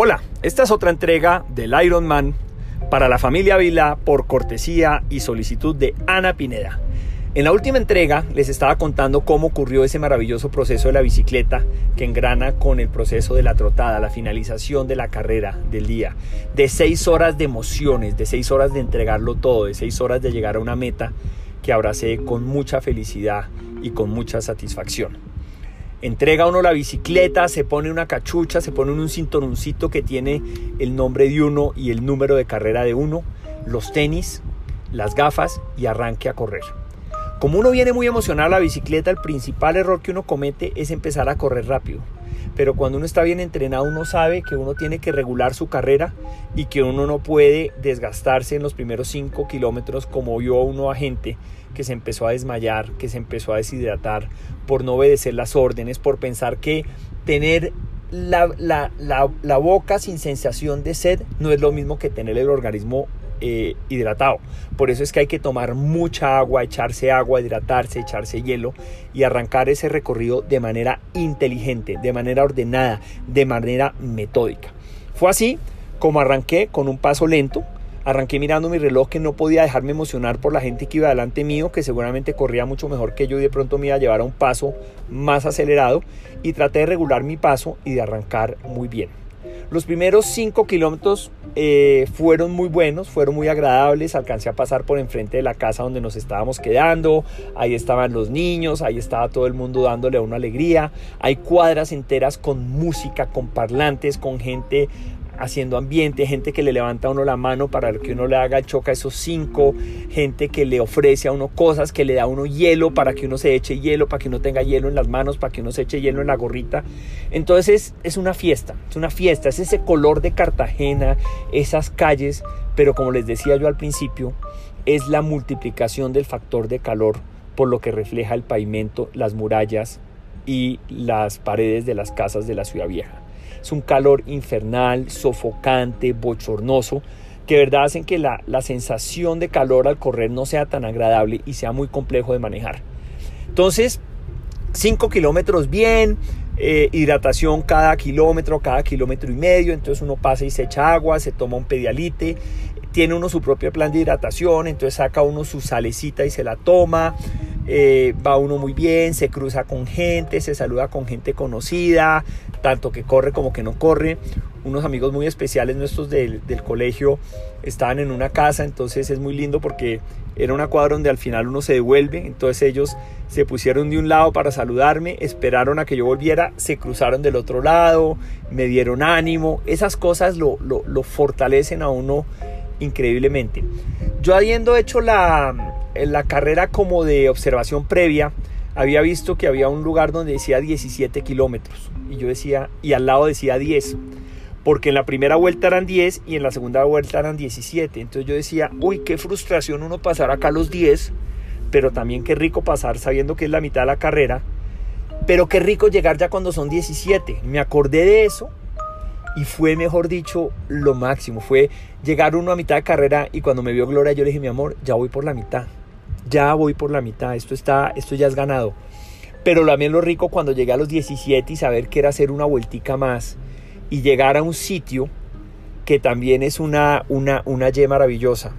Hola, esta es otra entrega del Ironman para la familia Vila por cortesía y solicitud de Ana Pineda. En la última entrega les estaba contando cómo ocurrió ese maravilloso proceso de la bicicleta que engrana con el proceso de la trotada, la finalización de la carrera del día, de seis horas de emociones, de seis horas de entregarlo todo, de seis horas de llegar a una meta que abracé con mucha felicidad y con mucha satisfacción. Entrega uno la bicicleta, se pone una cachucha, se pone un cinturoncito que tiene el nombre de uno y el número de carrera de uno, los tenis, las gafas y arranque a correr. Como uno viene muy emocionado a la bicicleta, el principal error que uno comete es empezar a correr rápido. Pero cuando uno está bien entrenado, uno sabe que uno tiene que regular su carrera y que uno no puede desgastarse en los primeros 5 kilómetros como vio uno a gente que se empezó a desmayar, que se empezó a deshidratar por no obedecer las órdenes, por pensar que tener la, la, boca sin sensación de sed no es lo mismo que tener el organismo eh, hidratado. Por eso es que hay que tomar mucha agua, echarse agua, hidratarse, echarse hielo y arrancar ese recorrido de manera inteligente, de manera ordenada, de manera metódica. Fue así como arranqué con un paso lento, Arranqué mirando mi reloj que no podía dejarme emocionar por la gente que iba delante mío, que seguramente corría mucho mejor que yo y de pronto me iba a llevar a un paso más acelerado y traté de regular mi paso y de arrancar muy bien. Los primeros 5 kilómetros eh, fueron muy buenos, fueron muy agradables. Alcancé a pasar por enfrente de la casa donde nos estábamos quedando. Ahí estaban los niños, ahí estaba todo el mundo dándole una alegría. Hay cuadras enteras con música, con parlantes, con gente haciendo ambiente, gente que le levanta a uno la mano para que uno le haga el choque a esos cinco, gente que le ofrece a uno cosas, que le da a uno hielo para que uno se eche hielo, para que uno tenga hielo en las manos, para que uno se eche hielo en la gorrita. Entonces es una fiesta, es una fiesta, es ese color de Cartagena, esas calles, pero como les decía yo al principio, es la multiplicación del factor de calor por lo que refleja el pavimento, las murallas y las paredes de las casas de la ciudad vieja. Es un calor infernal, sofocante, bochornoso, que verdad hacen que la, sensación de calor al correr no sea tan agradable y sea muy complejo de manejar. Entonces, 5 kilómetros bien, eh, hidratación cada kilómetro, cada kilómetro y medio, entonces uno pasa y se echa agua, se toma un pedialite, tiene uno su propio plan de hidratación, entonces saca uno su salecita y se la toma, eh, va uno muy bien, se cruza con gente, se saluda con gente conocida, tanto que corre como que no corre. Unos amigos muy especiales nuestros del, colegio estaban en una casa, entonces es muy lindo porque era una cuadra donde al final uno se devuelve, entonces ellos se pusieron de un lado para saludarme, esperaron a que yo volviera, se cruzaron del otro lado, me dieron ánimo, esas cosas lo, lo fortalecen a uno increíblemente. Yo habiendo hecho la, en la carrera como de observación previa, había visto que había un lugar donde decía 17 kilómetros. Y yo decía, y al lado decía 10. Porque en la primera vuelta eran 10 y en la segunda vuelta eran 17. Entonces yo decía, uy, qué frustración uno pasar acá los 10, pero también qué rico pasar sabiendo que es la mitad de la carrera. Pero qué rico llegar ya cuando son 17. Me acordé de eso y fue, mejor dicho, lo máximo. Fue llegar uno a mitad de carrera y cuando me vio Gloria yo le dije, mi amor, ya voy por la mitad ya voy por la mitad, esto, está, esto ya es ganado. Pero también lo rico cuando llegué a los 17 y saber que era hacer una vueltica más y llegar a un sitio que también es una, una, una Y maravillosa.